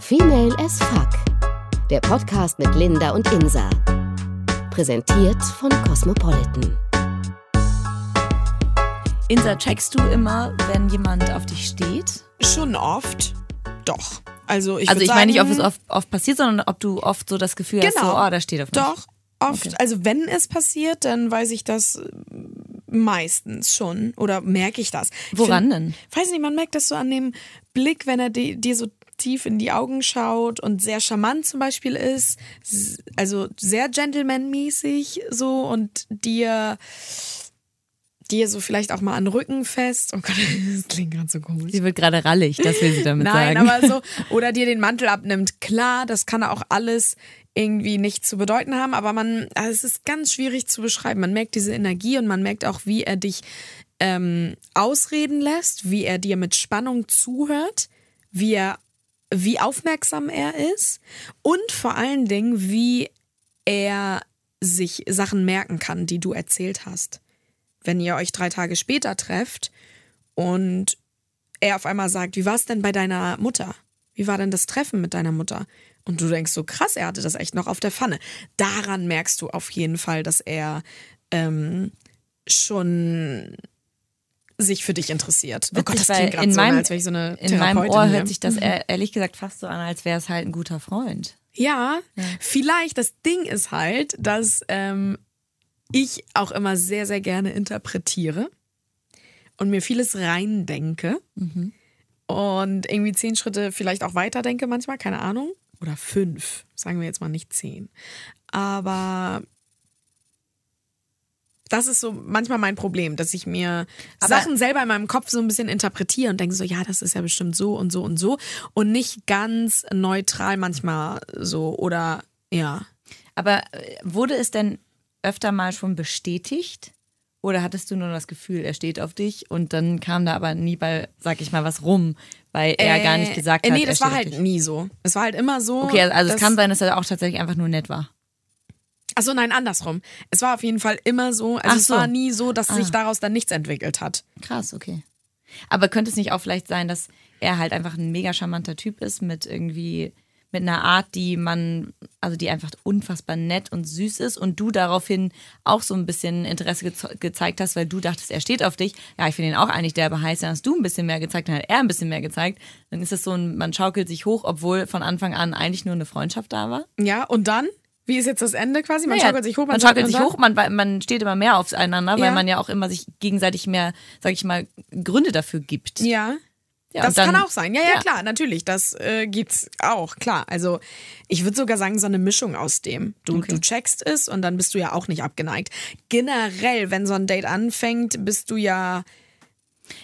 Female as Fuck. Der Podcast mit Linda und Insa. Präsentiert von Cosmopolitan. Insa, checkst du immer, wenn jemand auf dich steht? Schon oft. Doch. Also ich, Also ich meine nicht, ob es oft, oft passiert, sondern ob du oft so das Gefühl hast, Genau. so, oh, da steht auf mich. Doch, oft. Also wenn es passiert, dann weiß ich das äh, meistens schon. Oder merke ich das. Ich Woran find- denn? Weiß nicht, man merkt das so an dem Blick, wenn er di- dir so tief in die Augen schaut und sehr charmant zum Beispiel ist. Also sehr gentleman-mäßig so und dir dir so vielleicht auch mal an den Rücken fest. Oh Gott, das klingt gerade so komisch. Sie wird gerade rallig, das will sie damit Nein, sagen. aber so, oder dir den Mantel abnimmt. Klar, das kann auch alles irgendwie nicht zu bedeuten haben, aber man, also es ist ganz schwierig zu beschreiben. Man merkt diese Energie und man merkt auch, wie er dich ähm, ausreden lässt, wie er dir mit Spannung zuhört, wie er, wie aufmerksam er ist und vor allen Dingen, wie er sich Sachen merken kann, die du erzählt hast. Wenn ihr euch drei Tage später trefft und er auf einmal sagt, wie war es denn bei deiner Mutter? Wie war denn das Treffen mit deiner Mutter? Und du denkst so, krass, er hatte das echt noch auf der Pfanne. Daran merkst du auf jeden Fall, dass er ähm, schon sich für dich interessiert. Oh Gott, das klingt gerade in so, meinem- als wäre ich so eine In meinem Ohr hört sich das ehr- ehrlich gesagt fast so an, als wäre es halt ein guter Freund. Ja, vielleicht. Das Ding ist halt, dass ähm, ich auch immer sehr, sehr gerne interpretiere und mir vieles reindenke und irgendwie zehn Schritte vielleicht auch weiter denke manchmal, keine Ahnung. Oder fünf, sagen wir jetzt mal nicht zehn. Aber das ist so manchmal mein Problem, dass ich mir Aber- Sachen selber in meinem Kopf so ein bisschen interpretiere und denke so, ja, das ist ja bestimmt so und so und so und nicht ganz neutral manchmal so oder ja. Aber äh, wurde es denn öfter mal schon bestätigt? Oder hattest du nur das Gefühl, er steht auf dich und dann kam da aber nie bei, sag ich mal, was rum, weil er gar nicht gesagt äh, hat, Nee, er das war halt nie so. Es war halt immer so. Okay, also es kann sein, dass er auch tatsächlich einfach nur nett war. Achso, nein, andersrum. Es war auf jeden Fall immer so. Also Ach es so. war nie so, dass sich Ah. daraus dann nichts entwickelt hat. Krass, okay. Aber könnte es nicht auch vielleicht sein, dass er halt einfach ein mega charmanter Typ ist mit irgendwie mit einer Art, die man, also die einfach unfassbar nett und süß ist und du daraufhin auch so ein bisschen Interesse geze gezeigt hast, weil du dachtest, er steht auf dich. Ja, ich finde ihn auch eigentlich derbe heiß, dann hast du ein bisschen mehr gezeigt, dann hat er ein bisschen mehr gezeigt. Dann ist es so ein, man schaukelt sich hoch, obwohl von Anfang an eigentlich nur eine Freundschaft da war. Ja, und dann? Wie ist jetzt das Ende quasi? Man Naja, schaukelt sich hoch, man, sagt, schaukelt sich hoch, man, man steht immer mehr aufeinander, weil Ja. man ja auch immer sich gegenseitig mehr, sag ich mal, Gründe dafür gibt. Ja. Ja, das dann- kann auch sein. Ja, ja, ja. klar, natürlich. Das äh, gibt's auch, klar. Also ich würde sogar sagen, so eine Mischung aus dem. Du, du checkst es und dann bist du ja auch nicht abgeneigt. Generell, wenn so ein Date anfängt, bist du ja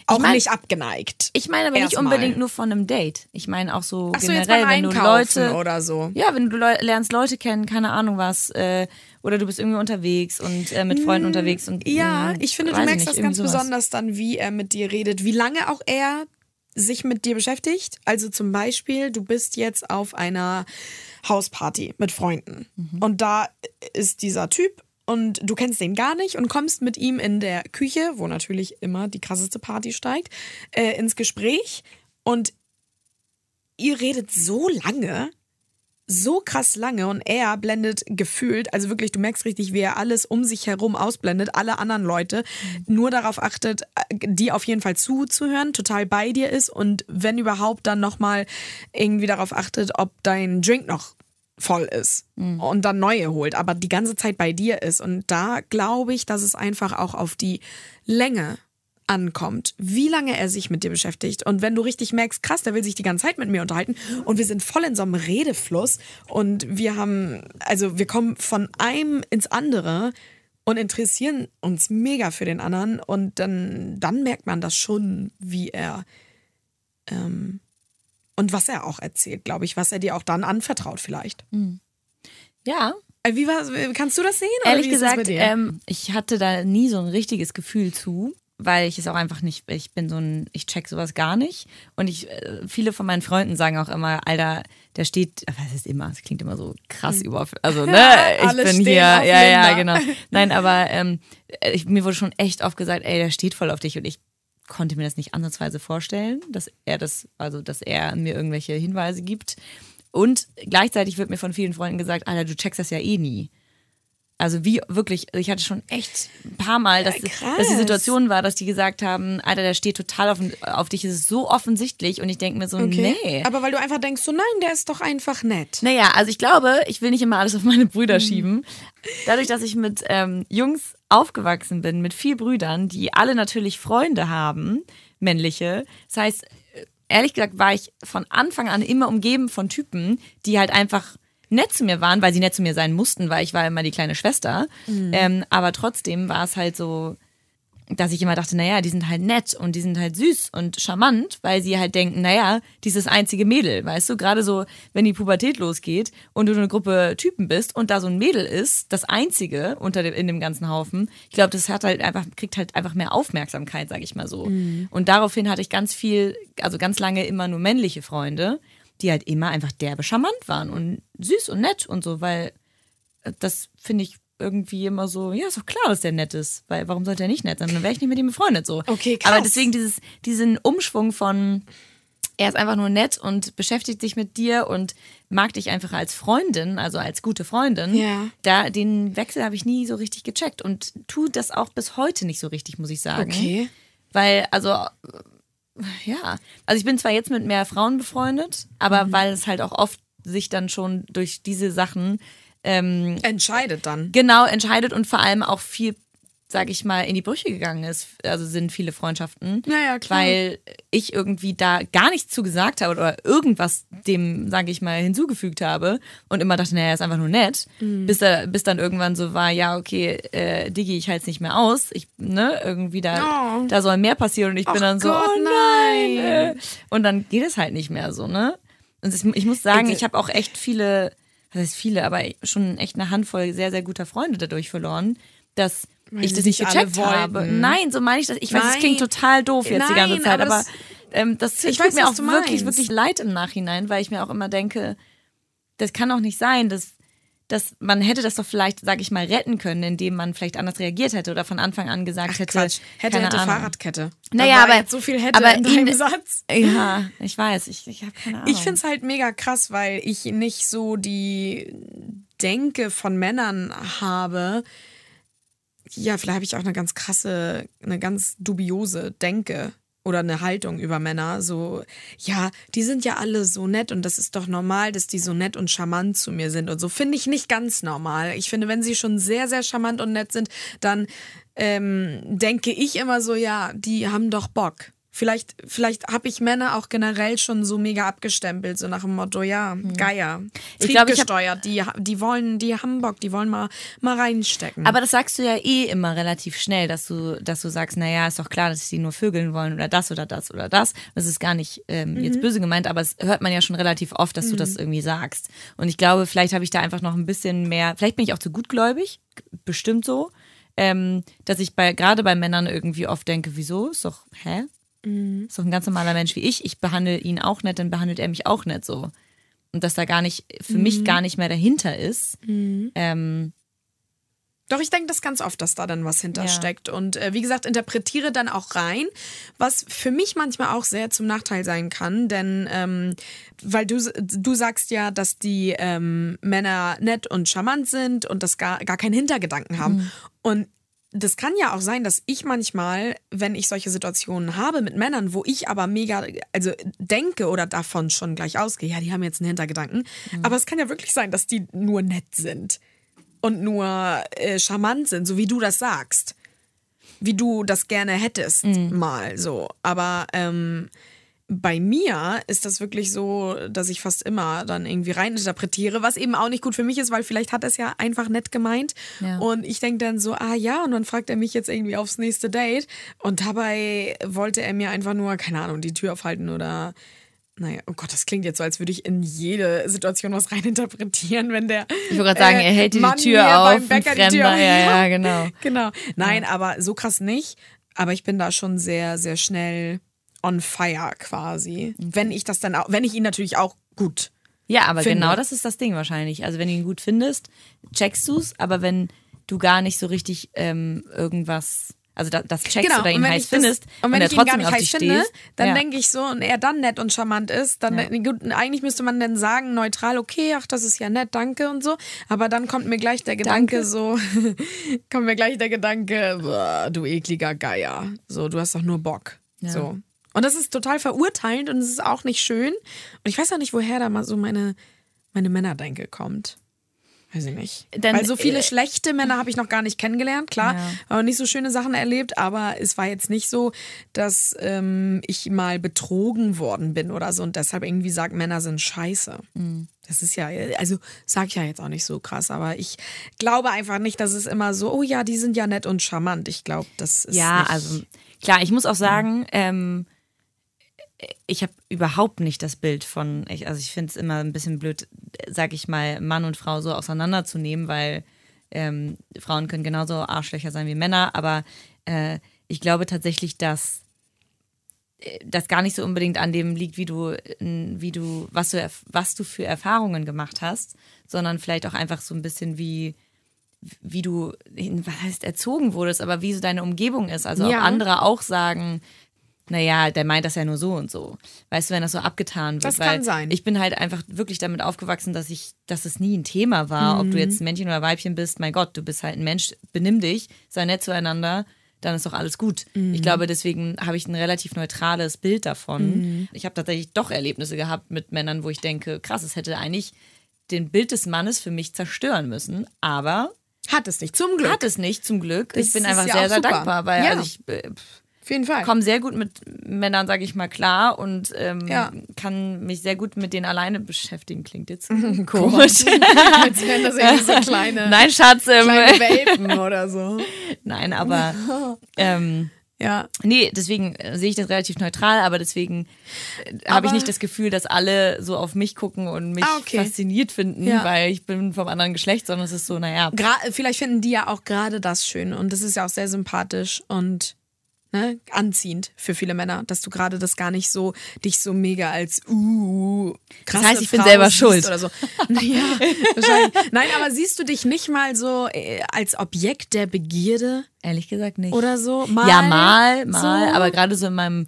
auch mein- nicht abgeneigt. Ich meine aber nicht Erstmal. unbedingt nur von einem Date. Ich meine auch so Ach so, generell, beim wenn du Leute oder so. Ja, wenn du Leu lernst Leute kennen, keine Ahnung was, äh, oder du bist irgendwie unterwegs und äh, mit Freunden unterwegs und Ja, ich finde, du merkst nicht, das ganz sowas. besonders dann, wie er mit dir redet, wie lange auch er sich mit dir beschäftigt. Also zum Beispiel, du bist jetzt auf einer Hausparty mit Freunden Mhm. und da ist dieser Typ und du kennst den gar nicht und kommst mit ihm in der Küche, wo natürlich immer die krasseste Party steigt, äh, ins Gespräch. Und ihr redet so lange, so krass lange und er blendet gefühlt, also wirklich, du merkst richtig, wie er alles um sich herum ausblendet, alle anderen Leute, nur darauf achtet, die auf jeden Fall zuzuhören, total bei dir ist und wenn überhaupt dann nochmal irgendwie darauf achtet, ob dein Drink noch voll ist und dann neue holt, aber die ganze Zeit bei dir ist. Und da glaube ich, dass es einfach auch auf die Länge ankommt, wie lange er sich mit dir beschäftigt. Und wenn du richtig merkst, krass, der will sich die ganze Zeit mit mir unterhalten und wir sind voll in so einem Redefluss und wir haben, also wir kommen von einem ins andere und interessieren uns mega für den anderen und dann, dann merkt man das schon, wie er ähm, und was er auch erzählt, glaube ich, was er dir auch dann anvertraut vielleicht. Ja, Äh, Wie war, kannst du das sehen? oder ehrlich gesagt, ähm, ich hatte da nie so ein richtiges Gefühl zu, weil ich es auch einfach nicht, ich bin so ein, ich check sowas gar nicht. Und ich, äh, viele von meinen Freunden sagen auch immer, Alter, der steht, was ist immer, es klingt immer so krass über, also ne, ich Hm. Bin hier, ja, ja, Linda. genau. Nein, aber ähm, ich, mir wurde schon echt oft gesagt, ey, der steht voll auf dich und ich konnte mir das nicht ansatzweise vorstellen, dass er das, also dass er mir irgendwelche Hinweise gibt. Und gleichzeitig wird mir von vielen Freunden gesagt, Alter, du checkst das ja eh nie. Also wie wirklich, ich hatte schon echt ein paar Mal, dass, krass. dass die Situation war, dass die gesagt haben, Alter, der steht total auf, auf dich, es ist so offensichtlich und ich denke mir so, nee. Aber weil du einfach denkst, so nein, der ist doch einfach nett. Naja, also ich glaube, ich will nicht immer alles auf meine Brüder schieben. Dadurch, dass ich mit ähm, Jungs aufgewachsen bin, mit vier Brüdern, die alle natürlich Freunde haben, männliche. Das heißt, äh, ehrlich gesagt war ich von Anfang an immer umgeben von Typen, die halt einfach nett zu mir waren, weil sie nett zu mir sein mussten, weil ich war immer die kleine Schwester. Ähm, aber trotzdem war es halt so, dass ich immer dachte, naja, die sind halt nett und die sind halt süß und charmant, weil sie halt denken, naja, dieses einzige Mädel, weißt du, gerade so, wenn die Pubertät losgeht und du eine Gruppe Typen bist und da so ein Mädel ist, das einzige unter dem, in dem ganzen Haufen, ich glaube, das hat halt einfach, kriegt halt einfach mehr Aufmerksamkeit, sag ich mal so. Und daraufhin hatte ich ganz viel, also ganz lange immer nur männliche Freunde, die halt immer einfach derbe charmant waren und süß und nett und so, weil äh, das finde ich irgendwie immer so, ja, ist doch klar, dass der nett ist, weil warum sollte er nicht nett sein? Dann wäre ich nicht mit ihm befreundet so. Okay, krass. Aber deswegen dieses, diesen Umschwung von er ist einfach nur nett und beschäftigt sich mit dir und mag dich einfach als Freundin, also als gute Freundin. Ja. Da den Wechsel habe ich nie so richtig gecheckt und tut das auch bis heute nicht so richtig, muss ich sagen. Okay. Weil, also, ja. Also ich bin zwar jetzt mit mehr Frauen befreundet, aber Mhm. weil es halt auch oft sich dann schon durch diese Sachen ähm, Entscheidet dann. genau entscheidet und vor allem auch viel, sag ich mal, in die Brüche gegangen ist. Also sind viele Freundschaften. Ja, ja, klar. Weil ich irgendwie da gar nichts zu gesagt habe oder irgendwas dem, sag ich mal, hinzugefügt habe und immer dachte, naja, er ist einfach nur nett. Mhm. Bis, da, bis dann irgendwann so war, ja, okay, äh, Diggi, ich halte es nicht mehr aus. Ich, ne, irgendwie da, Oh. da soll mehr passieren und ich bin Ach dann so, Gott, oh nein. nein. äh. Und dann geht es halt nicht mehr so, ne? Und ich, ich muss sagen, ich habe auch echt viele, was heißt viele, aber schon echt eine Handvoll sehr, sehr guter Freunde dadurch verloren, dass Weil ich das nicht gecheckt habe. Nein, so meine ich das. Ich weiß, es Nein. klingt total doof jetzt die ganze Nein, Zeit, aber aber, ähm, das Ich tut weiß, mir auch wirklich, wirklich leid im Nachhinein, weil ich mir auch immer denke, das kann doch nicht sein, dass, dass man hätte das doch vielleicht, sag ich mal, retten können, indem man vielleicht anders reagiert hätte oder von Anfang an gesagt hätte, Quatsch. Hätte, hätte Ahnung. Fahrradkette. Naja, aber- so viel hätte aber in deinem Satz. Ja, ich weiß, ich, ich habe keine Ahnung. Ich finde es halt mega krass, weil ich nicht so die Denke von Männern habe. Ja, vielleicht habe ich auch eine ganz krasse, eine ganz dubiose Denke oder eine Haltung über Männer. So, ja, die sind ja alle so nett und das ist doch normal, dass die so nett und charmant zu mir sind und so. Finde ich nicht ganz normal. Ich finde, wenn sie schon sehr, sehr charmant und nett sind, dann ähm, denke ich immer so, ja, die haben doch Bock. Vielleicht, vielleicht habe ich Männer auch generell schon so mega abgestempelt, so nach dem Motto, ja, Geier, Hm. Ich glaub, ich hab- triebgesteuert, die, die wollen, die haben Bock, die wollen mal, mal reinstecken. Aber das sagst du ja eh immer relativ schnell, dass du, dass du sagst, naja, ist doch klar, dass die nur vögeln wollen oder das oder das oder das. Das ist gar nicht ähm, Mhm. jetzt böse gemeint, aber es hört man ja schon relativ oft, dass du das irgendwie sagst. Und ich glaube, vielleicht habe ich da einfach noch ein bisschen mehr, vielleicht bin ich auch zu gutgläubig, bestimmt so, ähm, dass ich bei gerade bei Männern irgendwie oft denke, wieso? Ist doch, hä? Mhm. Ist doch ein ganz normaler Mensch wie ich. Ich behandle ihn auch nett, dann behandelt er mich auch nett so. Und dass da gar nicht, für Mhm. mich gar nicht mehr dahinter ist. Ähm, Doch, ich denke das ganz oft, dass da dann was Ja. hintersteckt. Und äh, wie gesagt, interpretiere dann auch rein, was für mich manchmal auch sehr zum Nachteil sein kann. Denn, ähm, weil du, du sagst ja, dass die ähm, Männer nett und charmant sind und das gar, gar keinen Hintergedanken haben. Mhm. Und das kann ja auch sein, dass ich manchmal, wenn ich solche Situationen habe mit Männern, wo ich aber mega, also denke oder davon schon gleich ausgehe, ja, die haben jetzt einen Hintergedanken. Mhm. Aber es kann ja wirklich sein, dass die nur nett sind und nur äh, charmant sind, so wie du das sagst. Wie du das gerne hättest, mal so. Aber ähm, bei mir ist das wirklich so, dass ich fast immer dann irgendwie reininterpretiere, was eben auch nicht gut für mich ist, weil vielleicht hat er es ja einfach nett gemeint. Ja. Und ich denke dann so, ah ja, und dann fragt er mich jetzt irgendwie aufs nächste Date. Und dabei wollte er mir einfach nur, keine Ahnung, die Tür aufhalten oder. Naja, oh Gott, das klingt jetzt so, als würde ich in jede Situation was reininterpretieren, wenn der. Ich wollte gerade sagen, äh, er hält Mann die Tür auf, beim die Tür ja, ja, genau. Genau. Nein, aber so krass nicht. Aber ich bin da schon sehr, sehr schnell on fire quasi. Wenn ich das dann auch, wenn ich ihn natürlich auch gut. Ja, aber finde. genau das ist das Ding wahrscheinlich. Also wenn du ihn gut findest, checkst du's, aber wenn du gar nicht so richtig ähm, irgendwas, also das, das checkst Genau, oder ihn und wenn heiß ich das- findest und wenn er ich ihn gar trotzdem nicht heiß finde, stehst, dann ja. denke ich so, und er dann nett und charmant ist, dann Ja. gut, eigentlich müsste man dann sagen, neutral, okay, ach, das ist ja nett, danke und so. Aber dann kommt mir gleich der Gedanke Danke. so, kommt mir gleich der Gedanke, boah, du ekliger Geier. So, du hast doch nur Bock. Ja. So. Und das ist total verurteilend und es ist auch nicht schön. Und ich weiß auch nicht, woher da mal so meine, meine Männerdenke kommt. Weiß ich nicht. Dann, Weil so viele äh, schlechte Männer habe ich noch gar nicht kennengelernt, klar. Ja. Aber nicht so schöne Sachen erlebt. Aber es war jetzt nicht so, dass ähm, ich mal betrogen worden bin oder so und deshalb irgendwie sage, Männer sind scheiße. Mhm. Das ist ja, also sag ich ja jetzt auch nicht so krass, aber ich glaube einfach nicht, dass es immer so, oh ja, die sind ja nett und charmant. Ich glaube, das ist Ja, nicht, also klar, ich muss auch sagen, ähm, ich habe überhaupt nicht das Bild von, ich, also ich finde es immer ein bisschen blöd, sag ich mal, Mann und Frau so auseinanderzunehmen, weil ähm, Frauen können genauso Arschlöcher sein wie Männer, aber äh, ich glaube tatsächlich, dass äh, das gar nicht so unbedingt an dem liegt, wie du, wie du, was du, was du für Erfahrungen gemacht hast, sondern vielleicht auch einfach so ein bisschen wie, wie du, was heißt erzogen wurdest, aber wie so deine Umgebung ist. Also Ja. ob andere auch sagen, naja, der meint das ja nur so und so. Weißt du, wenn das so abgetan wird. Das weil kann sein. Ich bin halt einfach wirklich damit aufgewachsen, dass ich, dass es nie ein Thema war, ob Mhm. du jetzt ein Männchen oder Weibchen bist. Mein Gott, du bist halt ein Mensch, benimm dich, sei nett zueinander, dann ist doch alles gut. Mhm. Ich glaube, deswegen habe ich ein relativ neutrales Bild davon. Mhm. Ich habe tatsächlich doch Erlebnisse gehabt mit Männern, wo ich denke, krass, es hätte eigentlich den Bild des Mannes für mich zerstören müssen. Aber hat es nicht, zum Glück. hat es nicht, zum Glück. Das ich bin einfach ja sehr, sehr super. dankbar, weil Ja. also ich äh, Auf jeden Fall. komme sehr gut mit Männern, sage ich mal, klar und ähm, Ja. kann mich sehr gut mit denen alleine beschäftigen. Klingt jetzt Komisch. Als wären das irgendwie so kleine, Nein, Schatz. Ähm, kleine Welpen oder so. nein, aber ähm, Ja. nee, deswegen äh, sehe ich das relativ neutral, aber deswegen äh, habe ich nicht das Gefühl, dass alle so auf mich gucken und mich Ah, okay. fasziniert finden, Ja. weil ich bin vom anderen Geschlecht, sondern es ist so, naja, Gra vielleicht finden die ja auch gerade das schön und das ist ja auch sehr sympathisch und ne, anziehend für viele Männer, dass du gerade das gar nicht so dich so mega als uh krasse heißt, ich bin Frau selber siehst schuld. oder so. Ja, wahrscheinlich. Nein, aber siehst du dich nicht mal so äh, als Objekt der Begierde ehrlich gesagt nicht. oder so? Mal, ja, mal, mal, so? aber gerade so in meinem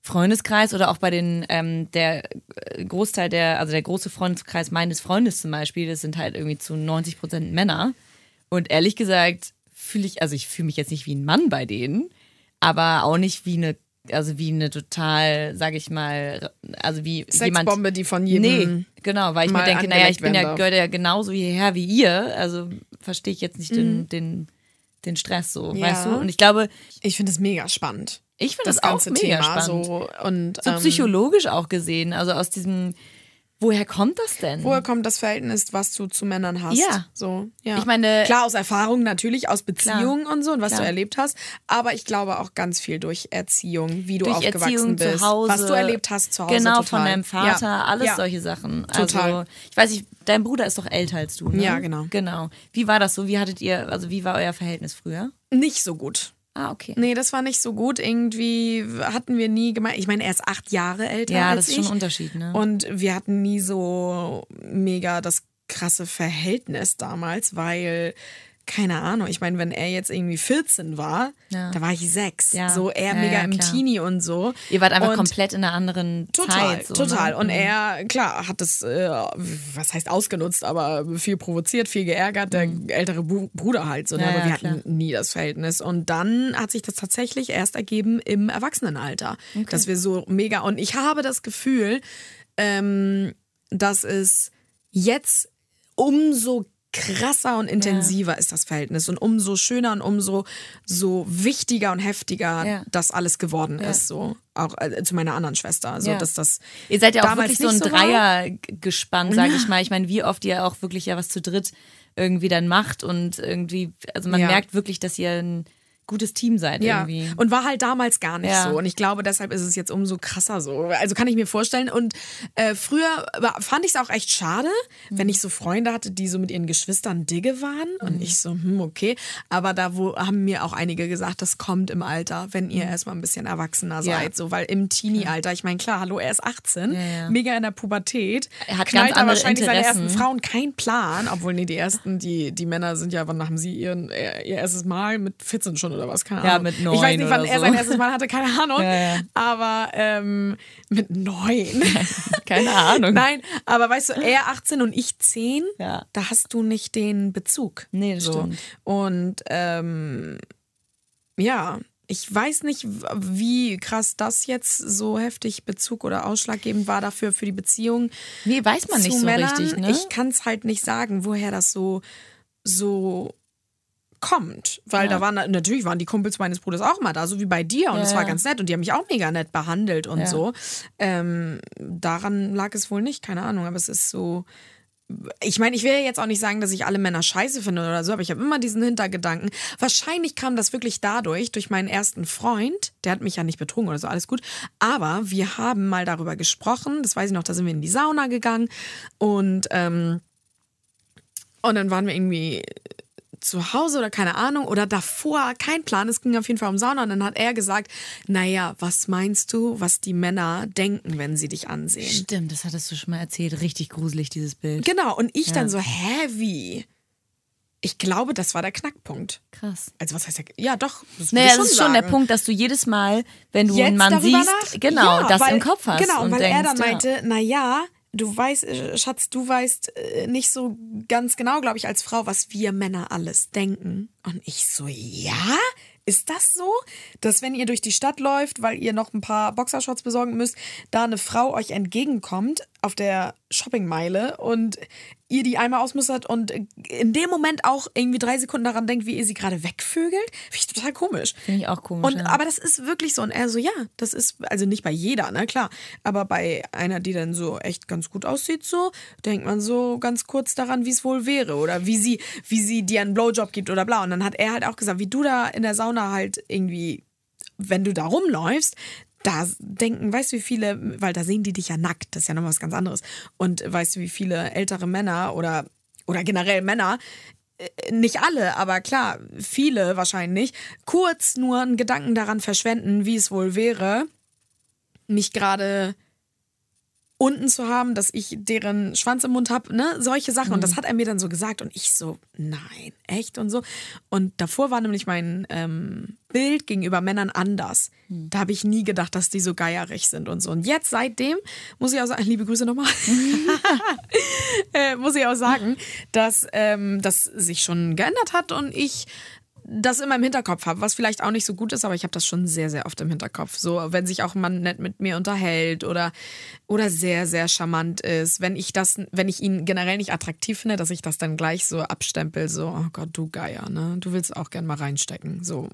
Freundeskreis oder auch bei den, ähm, der äh, Großteil der, also der große Freundeskreis meines Freundes zum Beispiel, das sind halt irgendwie zu 90 Prozent Männer. Und ehrlich gesagt fühle ich, also ich fühle mich jetzt nicht wie ein Mann bei denen, aber auch nicht wie eine, also wie eine total, sag ich mal, also wie jemand. Sexbombe, die von jedem Nee, genau, weil ich mir denke, naja, ich bin ja, gehöre ja genauso hierher wie ihr, also verstehe ich jetzt nicht den, den, den Stress so, Mhm. Ja. weißt du? Und ich glaube, Ich finde es mega spannend. ich finde Das, das, auch mega Thema spannend. so und So ähm, psychologisch auch gesehen, also aus diesem, woher kommt das denn? Woher kommt das Verhältnis, was du zu Männern hast? Ja. So, ja. Ich meine- klar aus Erfahrung natürlich, aus Beziehungen und so und was Klar. du erlebt hast, aber ich glaube auch ganz viel durch Erziehung, wie du Durch aufgewachsen Erziehung bist, zu Hause. was du erlebt hast zu Hause. Genau, total. von deinem Vater, ja. alles ja. solche Sachen. Total. Also, ich weiß nicht, dein Bruder ist doch älter als du, ne? Ja, genau. Genau. Wie war das so? Wie hattet ihr, also wie war euer Verhältnis früher? Nicht so gut. Ah, okay. Nee, das war nicht so gut. Irgendwie hatten wir nie gemeint. Ich meine, er ist acht Jahre älter Ja, als das ist ich. schon ein Unterschied, ne? Und wir hatten nie so mega das krasse Verhältnis damals, weil, keine Ahnung, ich meine, wenn er jetzt irgendwie 14 war, Ja. da war ich sechs. Ja. So er Ja, mega im. Teenie und so. Ihr wart einfach und komplett in einer anderen Total, Zeit. So, total. Ne? Und er, klar, hat es, äh, was heißt ausgenutzt, aber viel provoziert, viel geärgert, der ältere Bruder halt so. Ne? Mhm. Aber wir hatten nie das Verhältnis. Und dann hat sich das tatsächlich erst ergeben im Erwachsenenalter, dass wir so mega. Und ich habe das Gefühl, ähm, dass es jetzt umso krasser und intensiver ist das Verhältnis und umso schöner und umso so wichtiger und heftiger Ja. das alles geworden ist so auch äh, zu meiner anderen Schwester so Ja. dass das Ihr seid ja auch wirklich so ein so war. Dreiergespann, sage ich mal. Ich meine, wie oft ihr auch wirklich ja was zu dritt irgendwie dann macht und irgendwie, also man Ja. merkt wirklich, dass ihr ein gutes Team seid Ja, irgendwie. und war halt damals gar nicht Ja. so. Und ich glaube, deshalb ist es jetzt umso krasser so. Also kann ich mir vorstellen. Und äh, früher fand ich es auch echt schade, wenn ich so Freunde hatte, die so mit ihren Geschwistern Digge waren. Und ich so, hm, okay. Aber da wo, haben mir auch einige gesagt, das kommt im Alter, wenn ihr erstmal ein bisschen erwachsener Ja. seid. So, weil im Teenie-Alter, ich meine, klar, hallo, er ist 18, Ja, ja. mega in der Pubertät. Er hat knallt ganz andere wahrscheinlich seine ersten Frauen keinen Plan. Obwohl, nee, die ersten, die, die Männer sind ja, wann haben sie ihren, ihr erstes Mal mit 14 schon 18 oder was, keine Ja, Ahnung. mit Ich weiß neun nicht, wann er so. sein erstes Mal hatte, keine Ahnung. Ja, ja. Aber ähm, mit neun. Keine Ahnung. Nein, aber weißt du, er 18 und ich 10, Ja. da hast du nicht den Bezug. Nee, das so. stimmt. Und ähm, ja, ich weiß nicht, wie krass das jetzt so heftig Bezug oder ausschlaggebend war dafür für die Beziehung. Nee, weiß man nicht so Männern. richtig, ne? Ich kann es halt nicht sagen, woher das so, so kommt. Weil Ja. da waren natürlich waren die Kumpels meines Bruders auch mal da, so wie bei dir. Und Ja, es war ja. ganz nett und die haben mich auch mega nett behandelt und so. Ähm, daran lag es wohl nicht, keine Ahnung, aber es ist so. Ich meine, ich will jetzt auch nicht sagen, dass ich alle Männer scheiße finde oder so, aber ich habe immer diesen Hintergedanken. Wahrscheinlich kam das wirklich dadurch, durch meinen ersten Freund. Der hat mich ja nicht betrogen oder so, alles gut. Aber wir haben mal darüber gesprochen. Das weiß ich noch, da sind wir in die Sauna gegangen und, ähm, und dann waren wir irgendwie zu Hause oder keine Ahnung oder davor, kein Plan. Es ging auf jeden Fall um Sauna und dann hat er gesagt, naja, was meinst du, was die Männer denken, wenn sie dich ansehen? Stimmt, das hattest du schon mal erzählt. Richtig gruselig, dieses Bild. Genau, und ich Ja. dann so, hä, wie? Ich glaube, das war der Knackpunkt. Krass. Also was heißt der, ja doch, das Naja, das ist schon der. Punkt, dass du jedes Mal, wenn du Jetzt einen Mann siehst, nach- genau, Ja, das weil, im Kopf hast. Genau, und weil denkst, er dann meinte, ja, du weißt, äh, Schatz, du weißt äh, nicht so ganz genau, glaube ich, als Frau, was wir Männer alles denken. Und ich so, ja? Ist das so, dass wenn ihr durch die Stadt läuft, weil ihr noch ein paar Boxershorts besorgen müsst, da eine Frau euch entgegenkommt auf der Shoppingmeile und ihr die einmal ausmustert und in dem Moment auch irgendwie drei Sekunden daran denkt, wie ihr sie gerade wegvögelt? Finde ich total komisch. Finde ich auch komisch. Und, ja. Aber das ist wirklich so. Und er so, ja, das ist, also nicht bei jeder, ne, klar. Aber bei einer, die dann so echt ganz gut aussieht, so, denkt man so ganz kurz daran, wie es wohl wäre. Oder wie sie, wie sie dir einen Blowjob gibt oder bla. Und dann hat er halt auch gesagt, wie du da in der Sauna halt irgendwie, wenn du da rumläufst, da denken, weißt du, wie viele, weil da sehen die dich ja nackt, das ist ja noch was ganz anderes. Und weißt du, wie viele ältere Männer oder, oder generell Männer äh, nicht alle, aber klar, viele wahrscheinlich, kurz nur einen Gedanken daran verschwenden, wie es wohl wäre, mich gerade unten zu haben, dass ich deren Schwanz im Mund habe, ne, solche Sachen. Und das hat er mir dann so gesagt und ich so, nein, echt und so. Und davor war nämlich mein ähm, Bild gegenüber Männern anders. Da habe ich nie gedacht, dass die so geierig sind und so. Und jetzt seitdem muss ich auch sagen, liebe Grüße nochmal, äh, muss ich auch sagen, dass ähm, das sich schon geändert hat und ich das immer im Hinterkopf habe, was vielleicht auch nicht so gut ist, aber ich habe das schon sehr, sehr oft im Hinterkopf. So, wenn sich auch ein Mann nett mit mir unterhält oder, oder sehr, sehr charmant ist, wenn ich das, wenn ich ihn generell nicht attraktiv finde, dass ich das dann gleich so abstempel, so, oh Gott, du Geier, ne? Du willst auch gern mal reinstecken. So.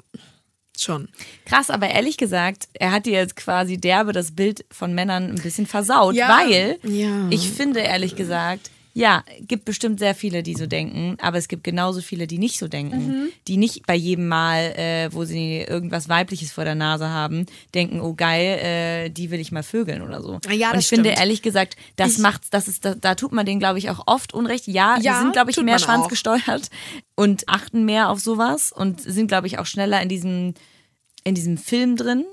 Schon. Krass, aber ehrlich gesagt, er hat dir jetzt quasi derbe das Bild von Männern ein bisschen versaut, Ja. weil Ja. ich finde ehrlich gesagt, ja, gibt bestimmt sehr viele, die so denken, aber es gibt genauso viele, die nicht so denken, Mhm. die nicht bei jedem Mal, äh, wo sie irgendwas Weibliches vor der Nase haben, denken, oh geil, äh, die will ich mal vögeln oder so. Ja, Und ich finde stimmt. ehrlich gesagt, das Ich- macht, das ist, da, da tut man denen, glaube ich, auch oft Unrecht. Ja, Ja, die sind, glaube ich, mehr schwanzgesteuert und achten mehr auf sowas und sind, glaube ich, auch schneller in diesem in diesem Film drin.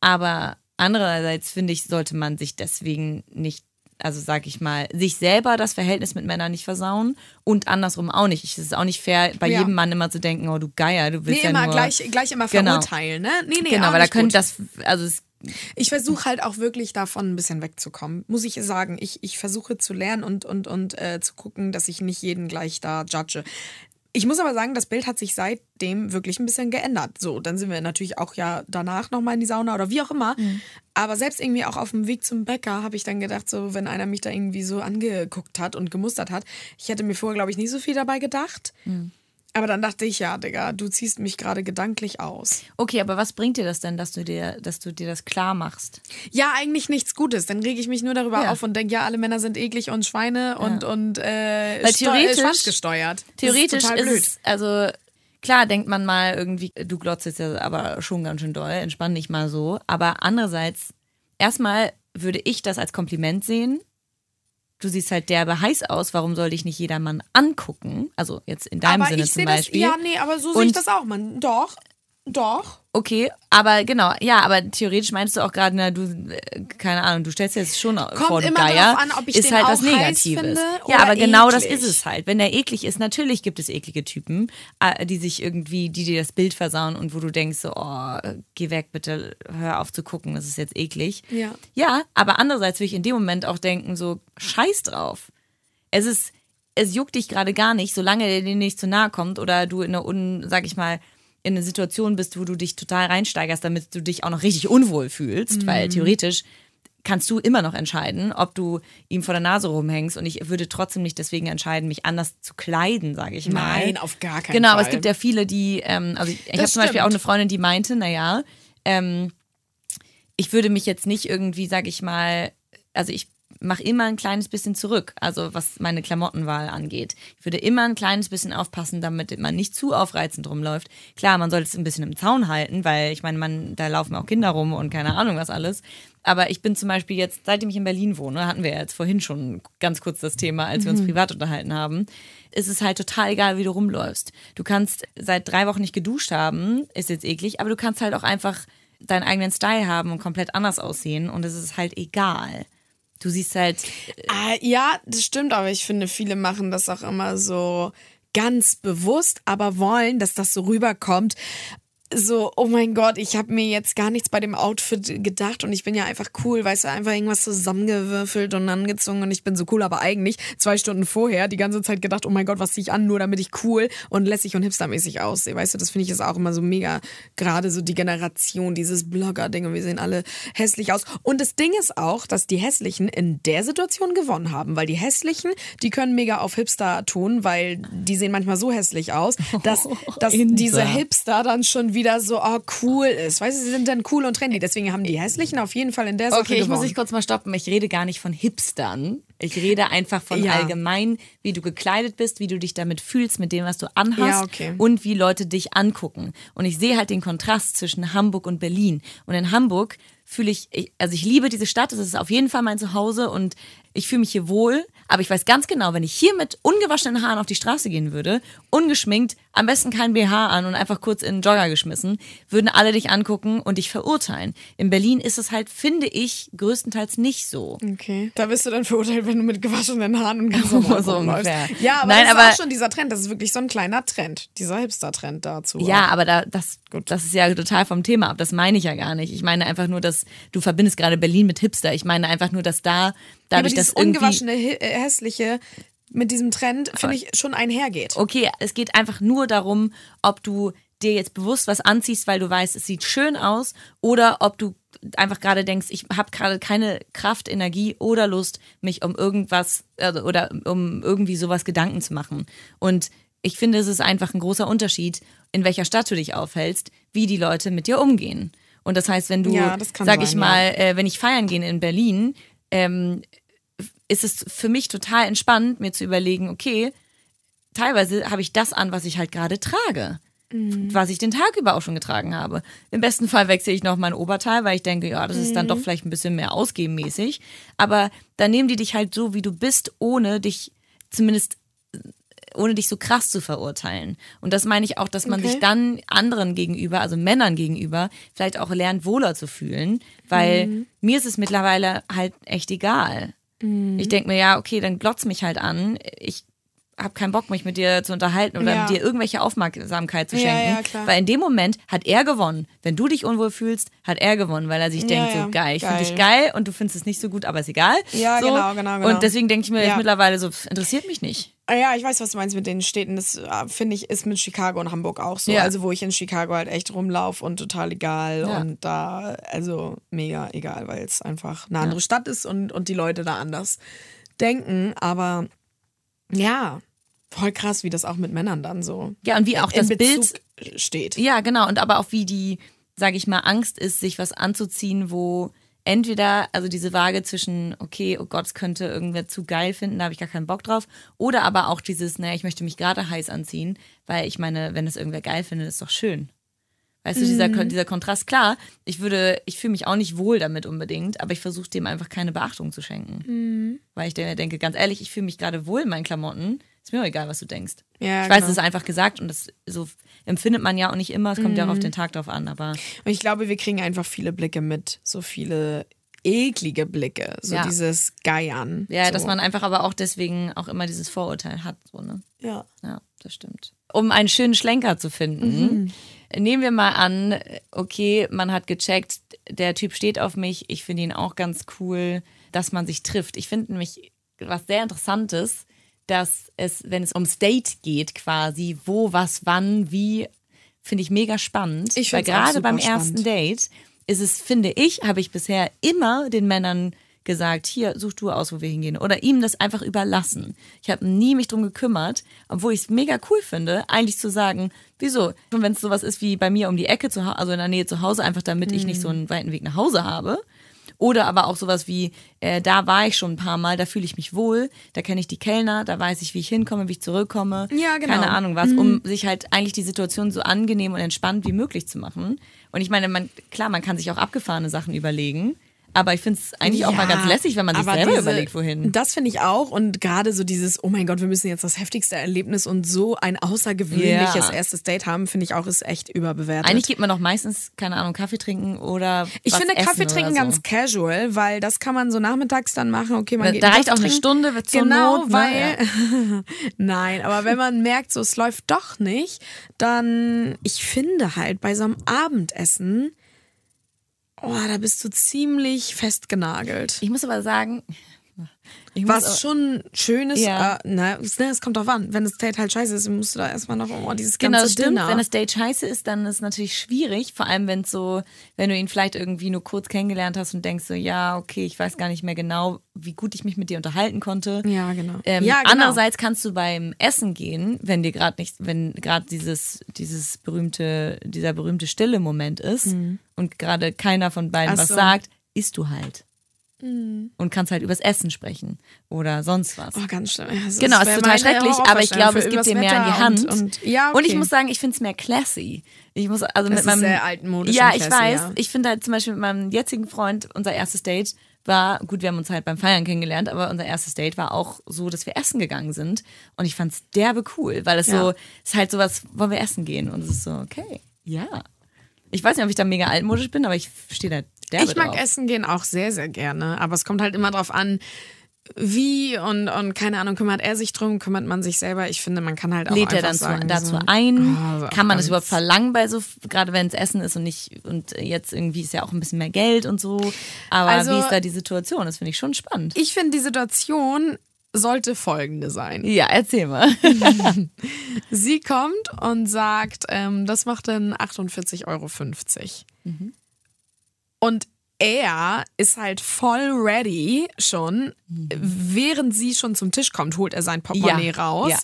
Aber andererseits finde ich, sollte man sich deswegen nicht, also sag ich mal, sich selber das Verhältnis mit Männern nicht versauen und andersrum auch nicht. Es ist auch nicht fair, bei Ja. jedem Mann immer zu denken, oh du Geier, du willst Nee, ja immer nur... gleich, gleich immer Genau. verurteilen, ne? Nee, nee, genau, weil da gut. das, also es, Ich versuche halt auch wirklich davon ein bisschen wegzukommen, muss ich sagen. Ich, ich versuche zu lernen und, und, und äh, zu gucken, dass ich nicht jeden gleich da judge. Ich muss aber sagen, das Bild hat sich seitdem wirklich ein bisschen geändert. So, dann sind wir natürlich auch ja danach nochmal in die Sauna oder wie auch immer. Aber selbst irgendwie auch auf dem Weg zum Bäcker habe ich dann gedacht, so, wenn einer mich da irgendwie so angeguckt hat und gemustert hat, ich hätte mir vorher, glaube ich, nicht so viel dabei gedacht. Aber dann dachte ich, ja, Digga, du ziehst mich gerade gedanklich aus. okay, aber was bringt dir das denn, dass du dir, dass du dir das klar machst? Ja, eigentlich nichts Gutes. Dann rege ich mich nur darüber Ja. auf und denke, ja, alle Männer sind eklig und Schweine und, und äh, Weil steu- theoretisch- äh, schwanzgesteuert. Theoretisch ist, total ist, blöd. es, also klar denkt man mal irgendwie, du glotzt jetzt ja aber schon ganz schön doll, entspann dich mal so. Aber andererseits, erstmal würde ich das als Kompliment sehen. Du siehst halt derbe heiß aus, warum soll dich nicht jeder Mann angucken? Also jetzt in deinem aber Sinne ich zum sehe das, Beispiel. ja, nee, aber so sehe ich das auch, man. Doch. Doch. Okay, aber genau, ja, aber theoretisch meinst du auch gerade, na, du, äh, keine Ahnung, du stellst jetzt schon vor, du immer Geier, an, ob ich ist den halt was Negatives. ja, aber genau das eklig. ist es halt. Wenn der eklig ist, natürlich gibt es eklige Typen, äh, die sich irgendwie, die dir das Bild versauen und wo du denkst, so, oh, geh weg, bitte, hör auf zu gucken, das ist jetzt eklig. Ja. Ja, aber andererseits würde ich in dem Moment auch denken, so, scheiß drauf. Es ist, es juckt dich gerade gar nicht, solange der dir nicht zu nahe kommt oder du in einer, un, sag ich mal, in eine Situation bist, wo du dich total reinsteigerst, damit du dich auch noch richtig unwohl fühlst, Mhm. weil theoretisch kannst du immer noch entscheiden, ob du ihm vor der Nase rumhängst und ich würde trotzdem nicht deswegen entscheiden, mich anders zu kleiden, sage ich mal. Nein, auf gar keinen Genau, Fall. aber es gibt ja viele, die, ähm, also ich, ich habe zum Beispiel auch eine Freundin, die meinte, naja, ähm, ich würde mich jetzt nicht irgendwie, sag ich mal, also ich mache immer ein kleines bisschen zurück, also was meine Klamottenwahl angeht. Ich würde immer ein kleines bisschen aufpassen, damit man nicht zu aufreizend rumläuft. Klar, man sollte es ein bisschen im Zaun halten, weil ich meine, man, da laufen auch Kinder rum und keine Ahnung was alles. Aber ich bin zum Beispiel jetzt, seitdem ich in Berlin wohne, hatten wir ja jetzt vorhin schon ganz kurz das Thema, als wir uns privat unterhalten haben, ist es halt total egal, wie du rumläufst. Du kannst seit drei Wochen nicht geduscht haben, ist jetzt eklig, aber du kannst halt auch einfach deinen eigenen Style haben und komplett anders aussehen und es ist halt egal. Du siehst halt, Ah, ja, das stimmt, aber ich finde, viele machen das auch immer so ganz bewusst, aber wollen, dass das so rüberkommt. So, oh mein Gott, ich habe mir jetzt gar nichts bei dem Outfit gedacht und ich bin ja einfach cool, weißt du, einfach irgendwas zusammengewürfelt und angezogen und ich bin so cool, aber eigentlich zwei Stunden vorher die ganze Zeit gedacht, oh mein Gott, was ziehe ich an, nur damit ich cool und lässig und hipstermäßig aussehe, weißt du, das finde ich ist auch immer so mega, gerade so die Generation, dieses Blogger-Ding und wir sehen alle hässlich aus und das Ding ist auch, dass die Hässlichen in der Situation gewonnen haben, weil die Hässlichen, die können mega auf Hipster tun, weil die sehen manchmal so hässlich aus, dass, dass Insa. diese Hipster dann schon wieder so oh, cool ist. Weißt du, sie sind dann cool und trendy. Deswegen haben die Hässlichen auf jeden Fall in der Sache okay, ich muss gewonnen. dich kurz mal stoppen. Ich rede gar nicht von Hipstern. Ich rede einfach von Ja. allgemein, wie du gekleidet bist, wie du dich damit fühlst, mit dem, was du anhast Ja, okay. und wie Leute dich angucken. Und ich sehe halt den Kontrast zwischen Hamburg und Berlin. Und in Hamburg fühle ich, ich, also ich liebe diese Stadt, es ist auf jeden Fall mein Zuhause und ich fühle mich hier wohl, aber ich weiß ganz genau, wenn ich hier mit ungewaschenen Haaren auf die Straße gehen würde, ungeschminkt, am besten kein BH an und einfach kurz in den Jogger geschmissen, würden alle dich angucken und dich verurteilen. In Berlin ist es halt, finde ich, größtenteils nicht so. Okay. Da bist du dann verurteilt, wenn du mit gewaschenen Haaren und ganz normal So ungefähr. Ja, aber Nein, das aber- ist auch schon dieser Trend. Das ist wirklich so ein kleiner Trend. Dieser Hipster-Trend dazu. Ja, aber da, das, das ist ja total vom Thema ab. Das meine ich ja gar nicht. Ich meine einfach nur, dass du verbindest gerade Berlin mit Hipster. Ich meine einfach nur, dass da dadurch, dieses dass irgendwie ungewaschene, äh, hässliche mit diesem Trend, finde ich, schon einhergeht. okay, es geht einfach nur darum, ob du dir jetzt bewusst was anziehst, weil du weißt, es sieht schön aus, oder ob du einfach gerade denkst, ich habe gerade keine Kraft, Energie oder Lust, mich um irgendwas äh, oder um irgendwie sowas Gedanken zu machen. Und ich finde, es ist einfach ein großer Unterschied, in welcher Stadt du dich aufhältst, wie die Leute mit dir umgehen. Und das heißt, wenn du, Ja, sag sein, ich mal, äh, wenn ich feiern gehe in Berlin, ähm, ist es für mich total entspannt, mir zu überlegen, okay, teilweise habe ich das an, was ich halt gerade trage. Was ich den Tag über auch schon getragen habe. Im besten Fall wechsle ich noch mein Oberteil, weil ich denke, ja, das ist dann doch vielleicht ein bisschen mehr ausgebenmäßig. Aber dann nehmen die dich halt so, wie du bist, ohne dich zumindest ohne dich so krass zu verurteilen. Und das meine ich auch, dass man Okay. sich dann anderen gegenüber, also Männern gegenüber, vielleicht auch lernt, wohler zu fühlen, weil mir ist es mittlerweile halt echt egal. Ich denke mir, ja, okay, dann glotz mich halt an. Ich habe keinen Bock, mich mit dir zu unterhalten oder Ja. dir irgendwelche Aufmerksamkeit zu Ja, schenken. ja, klar. weil in dem Moment hat er gewonnen. Wenn du dich unwohl fühlst, hat er gewonnen, weil er sich denkt, ja, so geil, ich finde dich geil und du findest es nicht so gut, aber ist egal. Ja, so. genau, genau, genau. Und deswegen denke ich mir Ja. jetzt mittlerweile so, pff, interessiert mich nicht. Ah Ja, ich weiß, was du meinst mit den Städten. Das äh, finde ich ist mit Chicago und Hamburg auch so. Ja. Also wo ich in Chicago halt echt rumlaufe und total egal Ja. und da also mega egal, weil es einfach eine andere Stadt ist und und die Leute da anders denken. Aber ja, voll krass, wie das auch mit Männern dann so Ja, und wie auch das in Bild Bezug steht. Ja, genau. Und aber auch wie die, sage ich mal, Angst ist, sich was anzuziehen, wo entweder, also diese Waage zwischen, okay, oh Gott, es könnte irgendwer zu geil finden, da habe ich gar keinen Bock drauf. Oder aber auch dieses, naja, ich möchte mich gerade heiß anziehen, weil ich meine, wenn es irgendwer geil findet, ist doch schön. Weißt du, dieser, dieser Kontrast, klar, ich würde, ich fühle mich auch nicht wohl damit unbedingt, aber ich versuche dem einfach keine Beachtung zu schenken. Weil ich de- denke, ganz ehrlich, ich fühle mich gerade wohl in meinen Klamotten. Ist mir auch egal, was du denkst. Ja, ich weiß, genau. es ist einfach gesagt und das so empfindet man ja auch nicht immer. Es kommt ja Mhm. auch auf den Tag drauf an, aber Und ich glaube, wir kriegen einfach viele Blicke mit, so viele eklige Blicke, so Ja. dieses Geiern. ja, so. dass man einfach aber auch deswegen auch immer dieses Vorurteil hat, so, ne? ja. Ja, das stimmt. Um einen schönen Schlenker zu finden, nehmen wir mal an, okay, man hat gecheckt, der Typ steht auf mich, ich finde ihn auch ganz cool, dass man sich trifft. Ich finde nämlich was sehr Interessantes, dass es, wenn es ums Date geht, quasi, wo, was, wann, wie, finde ich mega spannend. Ich Weil gerade beim ersten spannend. Date ist es, finde ich, habe ich bisher immer den Männern gesagt, hier, such du aus, wo wir hingehen. Oder ihm das einfach überlassen. Ich habe nie mich drum gekümmert, obwohl ich es mega cool finde, eigentlich zu sagen, wieso? Und wenn es sowas ist wie bei mir um die Ecke, zu, also in der Nähe zu Hause, einfach damit ich nicht so einen weiten Weg nach Hause habe. Oder aber auch sowas wie, äh, da war ich schon ein paar Mal, da fühle ich mich wohl, da kenne ich die Kellner, da weiß ich, wie ich hinkomme, wie ich zurückkomme. Ja, genau. Keine Ahnung was, um sich halt eigentlich die Situation so angenehm und entspannt wie möglich zu machen. Und ich meine, man, klar, man kann sich auch abgefahrene Sachen überlegen, aber ich finde es eigentlich auch mal Ja, ganz lässig, wenn man sich selber diese- überlegt, wohin. Das finde ich auch. Und gerade so dieses, oh mein Gott, wir müssen jetzt das heftigste Erlebnis und so ein außergewöhnliches Ja. erstes Date haben, finde ich auch, ist echt überbewertet. Eigentlich geht man doch meistens, keine Ahnung, Kaffee trinken oder ich finde Kaffee trinken so. ganz casual, weil das kann man so nachmittags dann machen. Okay, man Da- geht da reicht auch eine trinken. Stunde, wird zur Genau, Not, ne? weil nein, aber wenn man merkt, so es läuft doch nicht, dann ich finde halt bei so einem Abendessen, oh, da bist du ziemlich festgenagelt. Ich muss aber sagen, Was schon schön ist, Ja. äh, ne, es kommt drauf an. Wenn das Date halt scheiße ist, musst du da erstmal noch oh, dieses ganze Genau, das stimmt. Dinner. Wenn das Date scheiße ist, dann ist es natürlich schwierig. Vor allem, wenn so, wenn du ihn vielleicht irgendwie nur kurz kennengelernt hast und denkst so, ja, okay, ich weiß gar nicht mehr genau, wie gut ich mich mit dir unterhalten konnte. Ja, genau. Ähm, Ja, genau. Andererseits kannst du beim Essen gehen, wenn dir gerade nicht, wenn gerade dieses, dieses berühmte, dieser berühmte stille Moment ist und gerade keiner von beiden Mhm. Ach was so. Mhm. sagt, isst du halt. Und kannst halt übers Essen sprechen oder sonst was. Oh, ganz schlimm. Das Genau, ist total schrecklich, aber ich glaube, es gibt dir mehr in die Hand. Und, und, ja, okay. Und ich muss sagen, ich finde es mehr classy. Ich muss also mit ist meinem sehr altmodisch Ja, ich classy, weiß. ja. Ich finde halt zum Beispiel mit meinem jetzigen Freund unser erstes Date war gut. Wir haben uns halt beim Feiern kennengelernt, aber unser erstes Date war auch so, dass wir essen gegangen sind und ich fand es derbe cool, weil es Ja. so ist halt sowas, wollen wir essen gehen und es ist so okay, ja. Ich weiß nicht, ob ich da mega altmodisch bin, aber ich stehe da derbe Ich mag drauf. Essen gehen auch sehr, sehr gerne, aber es kommt halt immer drauf an, wie und, und keine Ahnung, kümmert er sich drum, kümmert man sich selber. Ich finde, man kann halt auch Lädt er dann zu, sagen, dazu so, ein? So Kann man das überhaupt verlangen bei so, gerade wenn es Essen ist und nicht, und jetzt irgendwie ist ja auch ein bisschen mehr Geld und so. Aber Also- wie ist da die Situation? Das finde ich schon spannend. Ich finde, die Situation sollte folgende sein. Ja, erzähl mal. Sie kommt und sagt, ähm, das macht dann 48,50 Euro. Mhm. Und er ist halt voll ready schon. Während sie schon zum Tisch kommt, holt er sein Portemonnaie Mhm. Ja, raus. ja.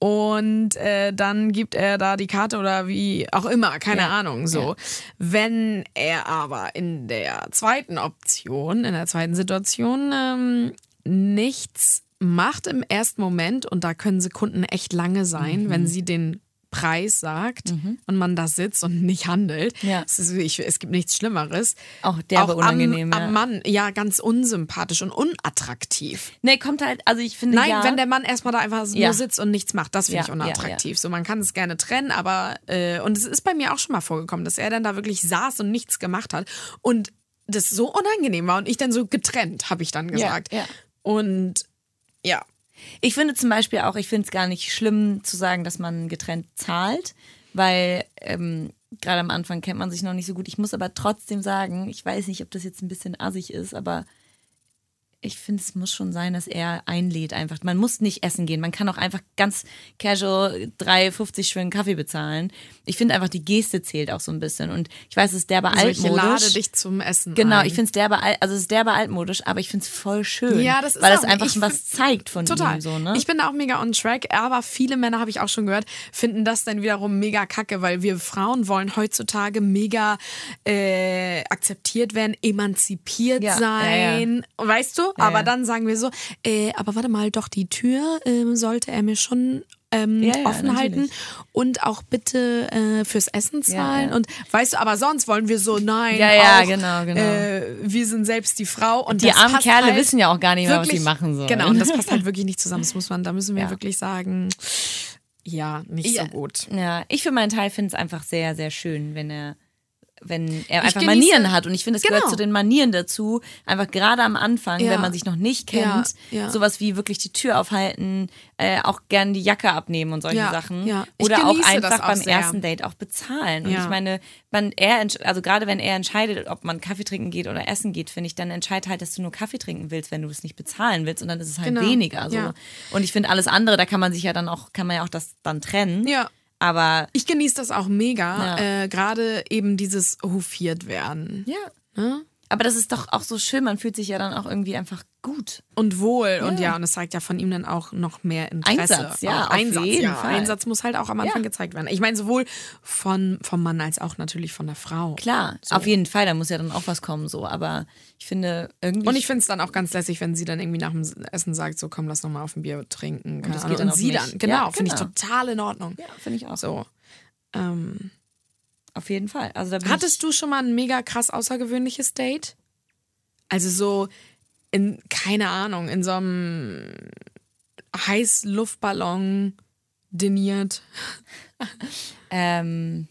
Und äh, dann gibt er da die Karte oder wie auch immer, keine Ja, Ahnung, so. Wenn er aber in der zweiten Option, in der zweiten Situation ähm, nichts macht im ersten Moment und da können Sekunden echt lange sein, Mhm. wenn sie den Preis sagt und man da sitzt und nicht handelt. Ja. Es, ist, ich, es gibt nichts Schlimmeres. Auch derbe unangenehm, Am, ja. am Mann, ja, ganz unsympathisch und unattraktiv. Nee, kommt halt, also ich finde Nein, ja, wenn der Mann erstmal da einfach nur sitzt und nichts macht, das finde ich unattraktiv. So, man kann es gerne trennen, aber äh, und es ist bei mir auch schon mal vorgekommen, dass er dann da wirklich saß und nichts gemacht hat und das so unangenehm war und ich dann so getrennt, habe ich dann gesagt. ja. Und ja, Ich finde zum Beispiel auch, ich finde es gar nicht schlimm zu sagen, dass man getrennt zahlt, weil ähm, gerade am Anfang kennt man sich noch nicht so gut. Ich muss aber trotzdem sagen, ich weiß nicht, ob das jetzt ein bisschen assig ist, aber ich finde, es muss schon sein, dass er einlädt einfach. Man muss nicht essen gehen. Man kann auch einfach ganz casual 3,50 für einen Kaffee bezahlen. Ich finde einfach, die Geste zählt auch so ein bisschen. Und ich weiß, es ist derbe also ich altmodisch. lade dich zum Essen Genau, ein. ich finde es derbe, also es ist derbe altmodisch, aber ich finde es voll schön. Ja, das ist Weil es einfach ich was zeigt von Total. ihm so, ne? Ich bin da auch mega on track, aber viele Männer, habe ich auch schon gehört, finden das dann wiederum mega kacke, weil wir Frauen wollen heutzutage mega äh, akzeptiert werden, emanzipiert Ja, sein. Weißt du? Ja, aber ja. dann sagen wir so, äh, aber warte mal, doch die Tür ähm, sollte er mir schon ähm, Ja, offen halten und auch bitte äh, fürs Essen zahlen. Und weißt du, aber sonst wollen wir so, nein, Ja, ja, auch, genau, genau. Äh, wir sind selbst die Frau. Und Die armen Kerle halt wissen ja auch gar nicht mehr, was wirklich- sie machen sollen. Genau, und das passt halt wirklich nicht zusammen. Das muss man, da müssen wir Ja. wirklich sagen, ja, nicht so gut. Ja, ich für meinen Teil finde es einfach sehr, sehr schön, wenn er wenn er einfach Manieren hat. Und ich finde, es gehört Genau. zu den Manieren dazu, einfach gerade am Anfang, Ja. wenn man sich noch nicht kennt, Ja, ja. sowas wie wirklich die Tür aufhalten, äh, auch gern die Jacke abnehmen und solche Sachen. Oder auch einfach auch beim sehr. ersten Date auch bezahlen. Und ich meine, man, er, also gerade wenn er entscheidet, ob man Kaffee trinken geht oder essen geht, finde ich, dann entscheid halt, dass du nur Kaffee trinken willst, wenn du es nicht bezahlen willst. Und dann ist es halt Genau, weniger. So. Und ich finde, alles andere, da kann man sich ja dann auch, kann man ja auch das dann trennen. Ja. Aber Ich genieße das auch mega, Ja. äh, gerade eben dieses hofiert werden. Ja. Ne? Aber das ist doch auch so schön, man fühlt sich ja dann auch irgendwie einfach gut. Und wohl. Und ja, und es zeigt ja von ihm dann auch noch mehr Interesse. Einsatz, ja, auch Einsatz, ja. Einsatz muss halt auch am Anfang Ja. gezeigt werden. Ich meine, sowohl von, vom Mann als auch natürlich von der Frau. Klar, auf jeden Fall, da muss ja dann auch was kommen, so. Aber ich finde irgendwie. Und ich finde es dann auch ganz lässig, wenn sie dann irgendwie nach dem Essen sagt, so komm, lass noch mal auf ein Bier trinken. Keine das geht dann und sie mich. dann, genau, Ja, finde ich genau. total in Ordnung. ja, finde ich auch. So. Ähm, Auf jeden Fall. Also hattest du schon mal ein mega krass außergewöhnliches Date? Also so in, keine Ahnung, in so einem Heißluftballon diniert. Ähm,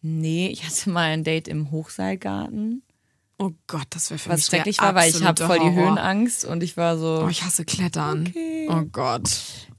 nee, ich hatte mal ein Date im Hochseilgarten. Oh Gott, das wäre für Was mich schrecklich war, weil ich habe voll die. Höhenangst und ich war so. Oh, ich hasse Klettern. Okay. Oh Gott.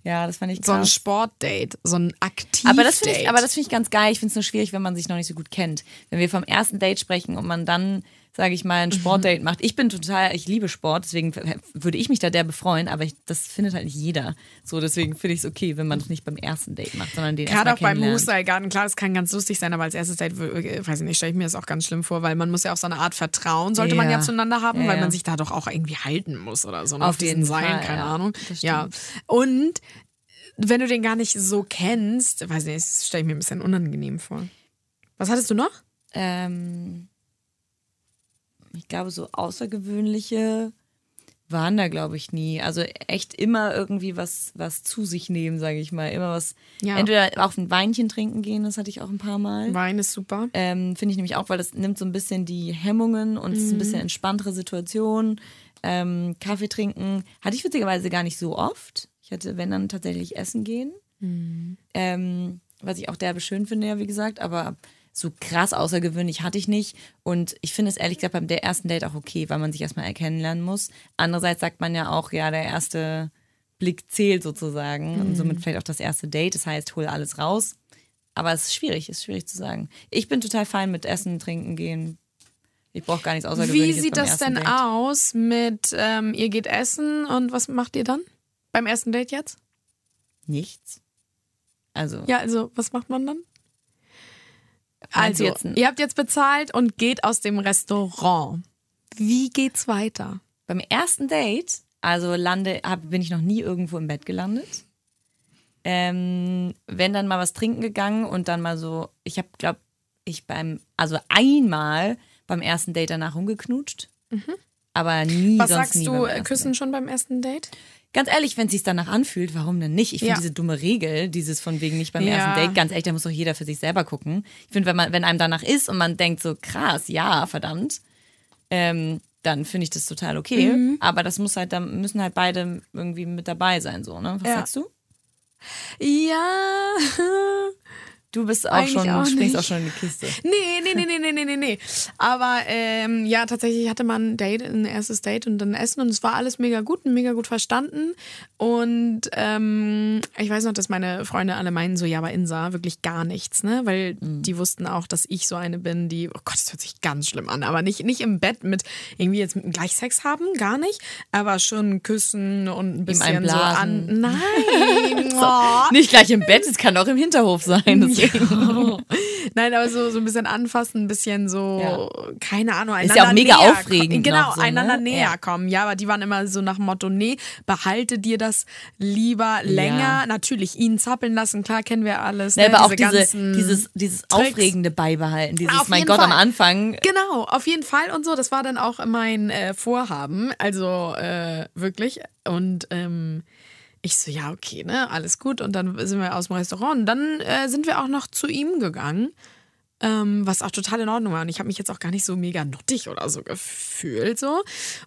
ja, das fand ich So ein krass. Sportdate, so ein Aktiv Aber das finde ich, aber das finde ich ganz geil. Ich finde es nur schwierig, wenn man sich noch nicht so gut kennt. Wenn wir vom ersten Date sprechen und man dann, sage ich mal, ein Sportdate macht. Ich bin total, ich liebe Sport, deswegen würde ich mich da der befreuen, aber ich, das findet halt nicht jeder. So, deswegen finde ich es okay, wenn man es nicht beim ersten Date macht, sondern den Gerade auch beim. Hochseilgarten, klar, das kann ganz lustig sein, aber als erstes Date, äh, weiß ich nicht, stelle ich mir das auch ganz schlimm vor, weil man muss ja auch so eine Art Vertrauen, sollte man Ja. ja zueinander haben, Ja, weil ja. man sich da doch auch irgendwie halten muss oder so, ne, Auf auf diesen Seilen, keine ja. Ahnung. Ja. Und wenn du den gar nicht so kennst, weiß nicht, das stelle ich mir ein bisschen unangenehm vor. Was hattest du noch? Ähm, ich glaube, so außergewöhnliche waren da, glaube ich, nie. Also echt immer irgendwie was, was zu sich nehmen, sage ich mal. Immer was, Ja. entweder auf ein Weinchen trinken gehen, das hatte ich auch ein paar Mal. Wein ist super. Ähm, Finde ich nämlich auch, weil das nimmt so ein bisschen die Hemmungen und es ist ein bisschen entspanntere Situation. Ähm, Kaffee trinken hatte ich witzigerweise gar nicht so oft. Ich hatte, wenn dann tatsächlich essen gehen. Ähm, was ich auch derbe schön finde, ja, wie gesagt, aber so krass außergewöhnlich hatte ich nicht. Und ich finde es ehrlich gesagt beim der ersten Date auch okay, weil man sich erstmal erkennen lernen muss. Andererseits sagt man ja auch, ja, der erste Blick zählt sozusagen und somit vielleicht auch das erste Date. Das heißt, hol alles raus. Aber es ist schwierig, ist schwierig zu sagen. Ich bin total fein mit Essen, Trinken gehen. Ich brauche gar nichts Wie Außergewöhnliches sieht beim das denn Date. aus mit, ähm, ihr geht essen und was macht ihr dann? Beim ersten Date jetzt? Nichts. Also, Ja, also, was macht man dann? Also, jetzt ein- ihr habt jetzt bezahlt und geht aus dem Restaurant. Wie geht's weiter? beim ersten Date, also lande, hab, bin ich noch nie irgendwo im Bett gelandet. Ähm, wenn dann mal was trinken gegangen und dann mal so, ich habe, glaube ich, beim, also einmal beim ersten Date danach rumgeknutscht. Aber nie Mhm. Was sonst sagst nie du, küssen schon beim ersten Date? Ganz ehrlich, wenn es sich danach anfühlt, warum denn nicht? Ich finde Ja. diese dumme Regel, dieses von wegen nicht beim Ja. ersten Date, ganz ehrlich, da muss doch jeder für sich selber gucken. Ich finde, wenn man, wenn einem danach ist und man denkt so, krass, ja, verdammt, ähm, dann finde ich das total okay. Mhm. Aber das muss halt, da müssen halt beide irgendwie mit dabei sein, so, ne? Was Ja. sagst du? Ja. Du bist auch Eigentlich schon, auch springst nicht. auch schon in die Kiste. Nee, nee, nee, nee, nee, nee, nee, nee. Aber ähm, ja, tatsächlich hatte man ein Date, ein erstes Date und dann Essen und es war alles mega gut und mega gut verstanden. Und ähm, ich weiß noch, dass meine Freunde alle meinen so, ja, aber Insa, wirklich gar nichts, ne? Weil Mhm. die wussten auch, dass ich so eine bin, die, oh Gott, das hört sich ganz schlimm an, aber nicht, nicht im Bett mit irgendwie jetzt mit gleich Sex haben, gar nicht, aber schon küssen und ein bisschen so an. Nein! oh. Nicht gleich im Bett, es kann auch im Hinterhof sein. Deswegen. Nein, aber so, so ein bisschen anfassen, ein bisschen so, Ja. keine Ahnung, Ist einander ja auch mega aufregend. Genau, so, ne? einander näher Ja. kommen. Ja, aber die waren immer so nach dem Motto, nee, behalte dir das lieber länger. Natürlich, ihn zappeln lassen, klar kennen wir alles. Ne, ne, aber auch diese, dieses, dieses Tricks. Aufregende beibehalten. Dieses, Auf mein Gott, am Fall. Anfang. Genau, auf jeden Fall und so. Das war dann auch mein äh, Vorhaben. Also äh, wirklich. Und ähm, Ich so, ja, okay, ne, alles gut. Und dann sind wir aus dem Restaurant und dann äh, sind wir auch noch zu ihm gegangen, ähm, was auch total in Ordnung war. Und ich habe mich jetzt auch gar nicht so mega nuttig oder so gefühlt so.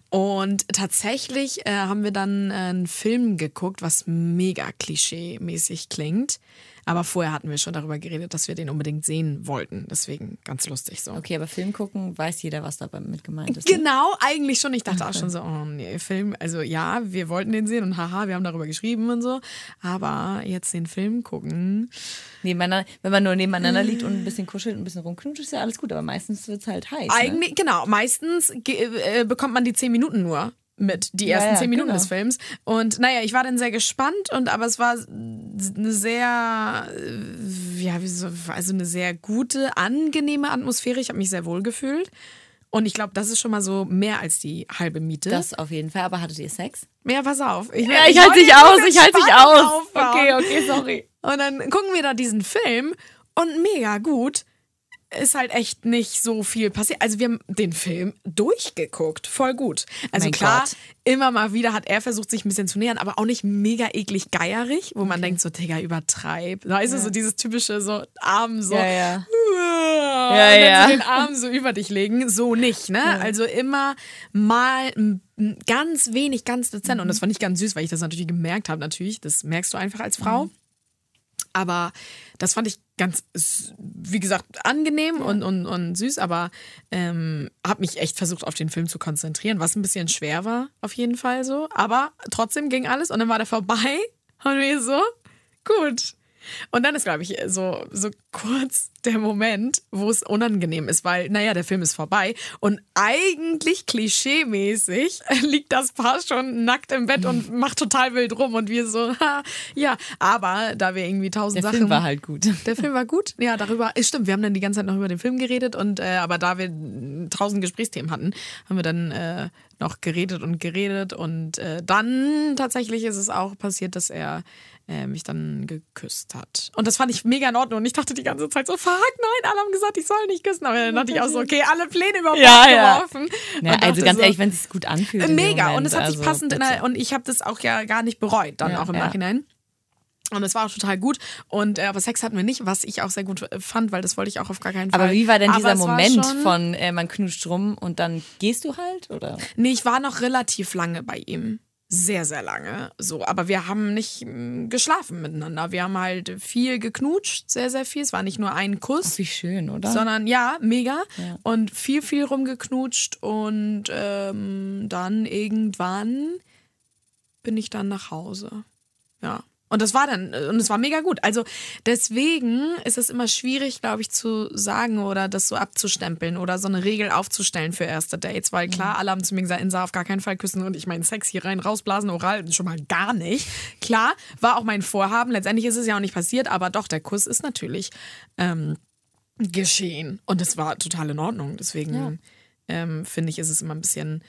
Und tatsächlich äh, haben wir dann äh, einen Film geguckt, was mega klischee-mäßig klingt. Aber vorher hatten wir schon darüber geredet, dass wir den unbedingt sehen wollten. Deswegen ganz lustig so. Okay, aber Film gucken, weiß jeder, was dabei mit gemeint ist. ne? Genau, eigentlich schon. Ich dachte auch schon so, oh nee, Film, also ja, wir wollten den sehen und haha, wir haben darüber geschrieben und so. Aber jetzt den Film gucken. Nebeneinander, wenn man nur nebeneinander liegt und ein bisschen kuschelt und ein bisschen rumknutscht, ist ja alles gut. Aber meistens wird es halt heiß. Ne? Eigentlich, genau, meistens äh, bekommt man die zehn Minuten nur mit, die Ja, ersten ja, zehn Minuten genau. des Films. Und naja, ich war dann sehr gespannt und aber es war eine sehr, äh, ja, so, also eine sehr gute, angenehme Atmosphäre. Ich habe mich sehr wohl gefühlt. Und ich glaube, das ist schon mal so mehr als die halbe Miete. Das auf jeden Fall. Aber hattet ihr Sex? ja, pass auf. Ich, Ja, ich halte dich aus, ich halte dich aus. aufbauen. Okay, okay, sorry. Und dann gucken wir da diesen Film und mega gut. Ist halt echt nicht so viel passiert. Also wir haben den Film durchgeguckt, voll gut. Also Mein klar, Gott. immer mal wieder hat er versucht, sich ein bisschen zu nähern, aber auch nicht mega eklig geierig, wo man denkt so, Digga, übertreib. Weißt du, so dieses typische so Arm so. Ja, ja. Ja, Ja, und ja. so den Arm so über dich legen. So nicht, ne? Also immer mal ganz wenig, ganz dezent. Und das fand ich ganz süß, weil ich das natürlich gemerkt habe, natürlich. Das merkst du einfach als Frau. Aber das fand ich ganz, wie gesagt, angenehm und, und, und süß, aber ähm, habe mich echt versucht, auf den Film zu konzentrieren, was ein bisschen schwer war, auf jeden Fall so. Aber trotzdem ging alles und dann war der vorbei und wir so, gut. Und dann ist, glaube ich, so, so kurz der Moment, wo es unangenehm ist, weil, naja, der Film ist vorbei und eigentlich klischee-mäßig liegt das Paar schon nackt im Bett und macht total wild rum und wir so, ha, ja, aber da wir irgendwie tausend Der Sachen. Film war halt gut. Der Film war gut. Ja, darüber, ist stimmt, wir haben dann die ganze Zeit noch über den Film geredet und äh, aber da wir tausend Gesprächsthemen hatten, haben wir dann äh, noch geredet und geredet und äh, dann tatsächlich ist es auch passiert, dass er äh, mich dann geküsst hat. Und das fand ich mega in Ordnung und ich dachte die ganze Zeit so, fuck, nein, alle haben gesagt, ich soll nicht küssen. Aber dann dachte ich auch so, okay, alle Pläne über Bord Ja, geworfen. Ja, also ganz so, ehrlich, wenn es sich gut anfühlt. Mega. Moment, und es hat sich also passend der, und ich habe das auch ja gar nicht bereut, dann auch im. Nachhinein. Und es war auch total gut. Und äh, aber Sex hatten wir nicht, was ich auch sehr gut äh, fand, weil das wollte ich auch auf gar keinen Fall. Aber wie war denn Aber dieser Moment von äh, man knutscht rum und dann gehst du halt oder? Nee, ich war noch relativ lange bei ihm. Sehr, sehr lange. So, aber wir haben nicht mm, geschlafen miteinander. Wir haben halt viel geknutscht, sehr, sehr viel. Es war nicht nur ein Kuss. Wie schön, oder? Sondern ja, mega. Und viel, viel rumgeknutscht. Und ähm, dann irgendwann bin ich dann nach Hause. Ja. Und das war dann, und es war mega gut. Also deswegen ist es immer schwierig, glaube ich, zu sagen oder das so abzustempeln oder so eine Regel aufzustellen für erste Dates. Weil klar, alle haben zu mir gesagt, Insa auf gar keinen Fall küssen und ich meine Sex hier rein, rausblasen, oral, schon mal gar nicht. Klar, war auch mein Vorhaben. Letztendlich ist es ja auch nicht passiert, aber doch, der Kuss ist natürlich ähm, geschehen. Und es war total in Ordnung. Deswegen ähm, finde ich, ist es immer ein bisschen.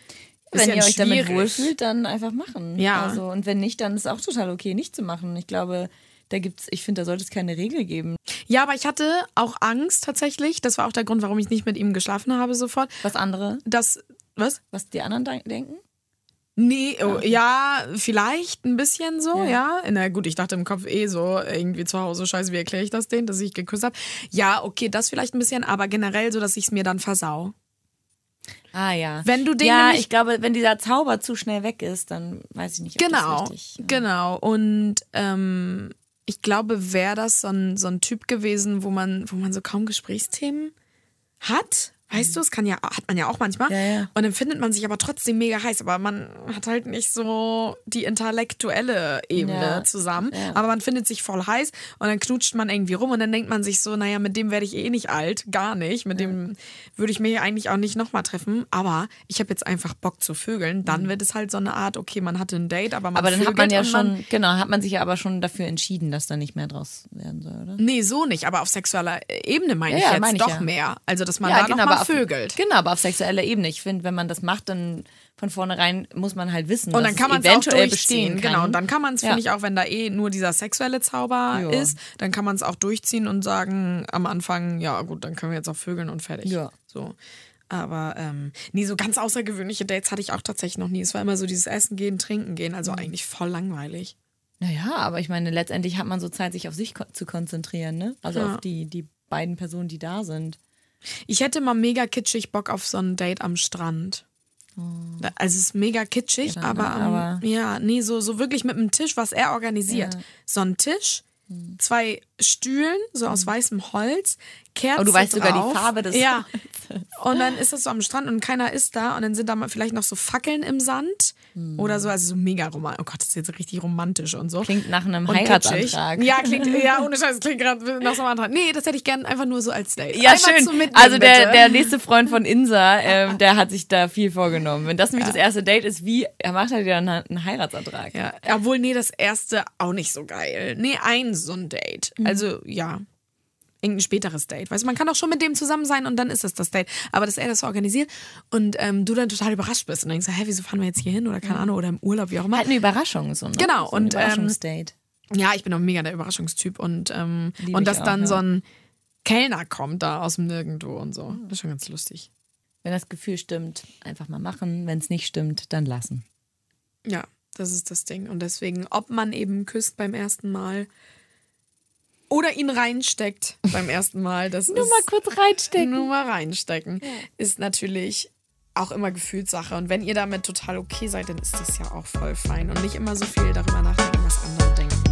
Wenn ihr euch damit wohlfühlt, dann einfach machen. Ja. Also, und wenn nicht, dann ist auch total okay, nicht zu machen. Ich glaube, da gibt's, ich finde, da sollte es keine Regel geben. Ja, aber ich hatte auch Angst tatsächlich. Das war auch der Grund, warum ich nicht mit ihm geschlafen habe sofort. Was andere, Das, was? was die anderen de- denken? Nee, oh, ja, vielleicht ein bisschen so, ja. Ja. Na gut, ich dachte im Kopf eh so, irgendwie zu Hause, scheiße, wie erkläre ich das denen, dass ich geküsst habe? Ja, okay, das vielleicht ein bisschen, aber generell so, dass ich es mir dann versau. Ah ja. Wenn du den Ja, ich glaube, wenn dieser Zauber zu schnell weg ist, dann weiß ich nicht, ob Genau, das richtig ja. genau. Und ähm, ich glaube, wäre das so ein, so ein Typ gewesen, wo man, wo man so kaum Gesprächsthemen hat. Weißt du, es kann ja, hat man ja auch manchmal. Ja, ja. Und dann findet man sich aber trotzdem mega heiß, aber man hat halt nicht so die intellektuelle Ebene Ja, zusammen. Aber man findet sich voll heiß und dann knutscht man irgendwie rum und dann denkt man sich so, naja, mit dem werde ich eh nicht alt, gar nicht. Mit dem würde ich mir eigentlich auch nicht nochmal treffen. Aber ich habe jetzt einfach Bock zu vögeln. Dann wird es halt so eine Art, okay, man hatte ein Date, aber man Mhm. Aber dann hat man ja und schon, genau, hat man sich ja aber schon dafür entschieden, dass da nicht mehr draus werden soll, oder? Nee, so nicht, aber auf sexueller Ebene meine ich jetzt meine ich doch mehr. Also, dass man da noch mal aber auf, vögelt. Genau, aber auf sexueller Ebene. Ich finde, wenn man das macht, dann von vornherein muss man halt wissen, Und dass dann kann es man es auch eventuell durchziehen. bestehen kann. Genau, und dann kann man es, Ja. finde ich, auch wenn da eh nur dieser sexuelle Zauber Ja. ist, dann kann man es auch durchziehen und sagen am Anfang, ja gut, dann können wir jetzt auch vögeln und fertig. Ja. So. Aber ähm, nee, so ganz außergewöhnliche Dates hatte ich auch tatsächlich noch nie. Es war immer so dieses Essen gehen, trinken gehen, also Mhm. eigentlich voll langweilig. Naja, aber ich meine, letztendlich hat man so Zeit, sich auf sich ko zu konzentrieren, ne? Also Ja. auf die, die beiden Personen, die da sind. Ich hätte mal mega kitschig Bock auf so ein Date am Strand. Da- Also es ist mega kitschig, Ja, aber, Aber- ja, nee, so, so wirklich mit einem Tisch, was er organisiert. Ja. So ein Tisch, zwei Stühlen, so aus weißem Holz, Kerzen Oh, du weißt sogar die drauf. Farbe des Ja. Und dann ist das so am Strand und keiner ist da und dann sind da mal vielleicht noch so Fackeln im Sand oder so, also so mega romantisch. Oh Gott, das ist jetzt richtig romantisch und so. Klingt nach einem Und Heiratsantrag. kitschig. Ja, klingt, ja, ohne Scheiß, klingt gerade nach so einem Antrag. Nee, das hätte ich gern einfach nur so als Date. Ja, Einmal schön. also der, bitte. der nächste Freund von Insa, ähm, der hat sich da viel vorgenommen. Wenn das nämlich das erste Date ist, wie, er macht halt ja einen, einen Heiratsantrag. Ja, obwohl, nee, das erste auch nicht so geil. Nee, ein so ein Date. Mhm. Also, ja. Irgendein späteres Date. Weißt du, man kann auch schon mit dem zusammen sein und dann ist es das Date. Aber dass er das so organisiert und ähm, du dann total überrascht bist und denkst, hä, wieso fahren wir jetzt hier hin oder keine Ahnung oder im Urlaub, wie auch immer. Halt eine Überraschung so, ne? Genau, so ein und, ähm, Überraschungsdate. Ja, ich bin auch mega der Überraschungstyp und, ähm, Lieb und dass auch, dann ja. so ein Kellner kommt da aus dem Nirgendwo und so. Das ist schon ganz lustig. Wenn das Gefühl stimmt, einfach mal machen. Wenn es nicht stimmt, dann lassen. Ja, das ist das Ding. Und deswegen, ob man eben küsst beim ersten Mal oder ihn reinsteckt beim ersten Mal, das Nur ist mal kurz reinstecken. nur mal reinstecken, ist natürlich auch immer Gefühlssache. Und wenn ihr damit total okay seid, dann ist das ja auch voll fein. Und nicht immer so viel darüber nachdenken, was andere denken.